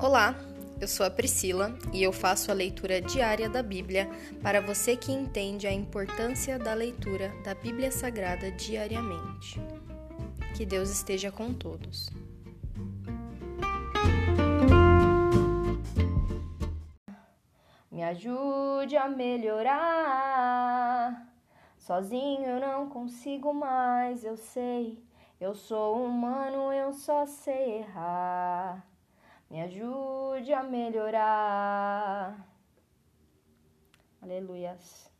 Olá, eu sou a Priscila e eu faço a leitura diária da Bíblia para você que entende a importância da leitura da Bíblia Sagrada diariamente. Que Deus esteja com todos. Me ajude a melhorar. Sozinho eu não consigo mais, eu sei. Eu sou humano, eu só sei errar. Me ajude a melhorar. Aleluias.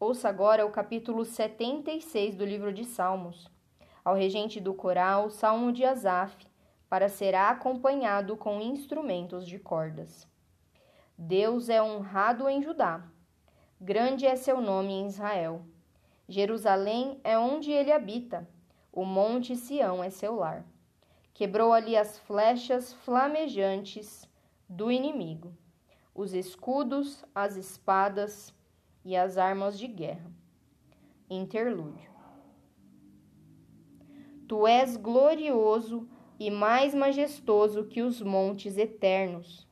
Ouça agora o capítulo 76 do livro de Salmos. Ao regente do coral, Salmo de Asaf, para ser acompanhado com instrumentos de cordas. Deus é honrado em Judá. Grande é seu nome em Israel. Jerusalém é onde ele habita. O monte Sião é seu lar quebrou ali as flechas flamejantes do inimigo, os escudos, as espadas e as armas de guerra. Interlúdio. Tu és glorioso e mais majestoso que os montes eternos.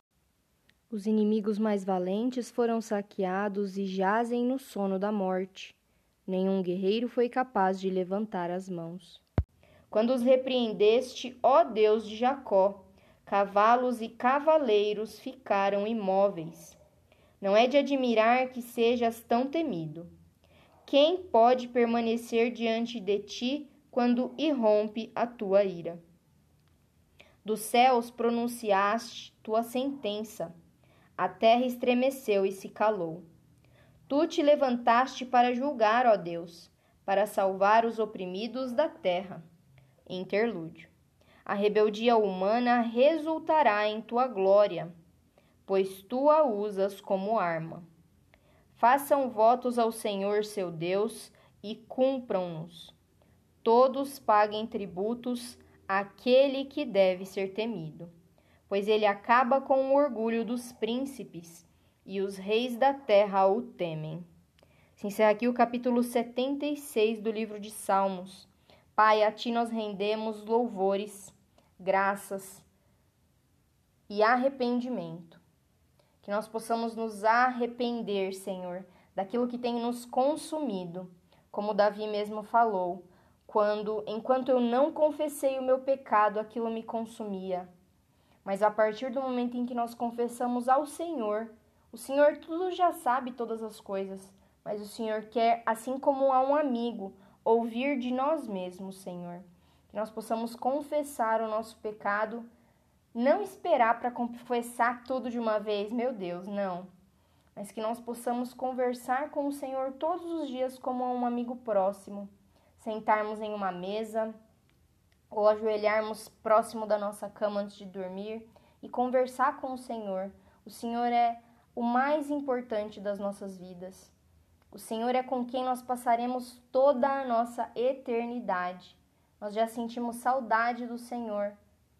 Os inimigos mais valentes foram saqueados e jazem no sono da morte. Nenhum guerreiro foi capaz de levantar as mãos quando os repreendeste, ó Deus de Jacó. Cavalos e cavaleiros ficaram imóveis. Não é de admirar que sejas tão temido. Quem pode permanecer diante de ti quando irrompe a tua ira? Dos céus pronunciaste tua sentença. A terra estremeceu e se calou. Tu te levantaste para julgar, ó Deus, para salvar os oprimidos da terra. Interlúdio. A rebeldia humana resultará em tua glória, pois tu a usas como arma. Façam votos ao Senhor seu Deus e cumpram-nos. Todos paguem tributos àquele que deve ser temido, pois ele acaba com o orgulho dos príncipes e os reis da terra o temem. Se encerra aqui o capítulo 76 do livro de Salmos. Pai, a Ti nós rendemos louvores, graças e arrependimento. Que nós possamos nos arrepender, Senhor, daquilo que tem nos consumido, como Davi mesmo falou, quando, enquanto eu não confessei o meu pecado, aquilo me consumia. Mas a partir do momento em que nós confessamos ao Senhor, o Senhor tudo já sabe todas as coisas, mas o Senhor quer, assim como a um amigo, ouvir de nós mesmos, Senhor. Que nós possamos confessar o nosso pecado, não esperar para confessar tudo de uma vez, meu Deus, não. Mas que nós possamos conversar com o Senhor todos os dias como um amigo próximo, sentarmos em uma mesa ou ajoelharmos próximo da nossa cama antes de dormir e conversar com o Senhor. O Senhor é o mais importante das nossas vidas. O Senhor é com quem nós passaremos toda a nossa eternidade. Nós já sentimos saudade do Senhor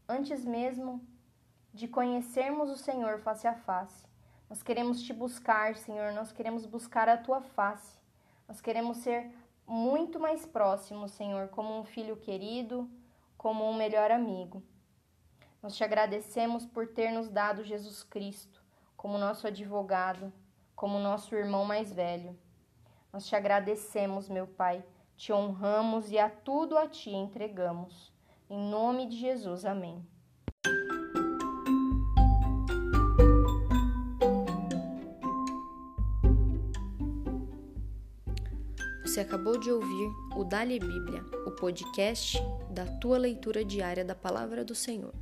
antes mesmo de conhecermos o Senhor face a face. Nós queremos te buscar, Senhor, nós queremos buscar a tua face. Nós queremos ser muito mais próximos, Senhor, como um filho querido, como um melhor amigo. Nós te agradecemos por ter nos dado Jesus Cristo como nosso advogado, como nosso irmão mais velho. Nós te agradecemos, meu Pai, te honramos e a tudo a ti entregamos. Em nome de Jesus, amém. Você acabou de ouvir o Dali Bíblia, o podcast da tua leitura diária da palavra do Senhor.